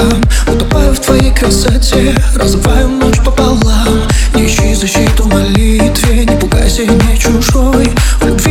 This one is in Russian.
облакам Утопаю в твоей красоте Разрываю ночь пополам. Не ищи защиту в молитве Не пугайся не чужой. В любви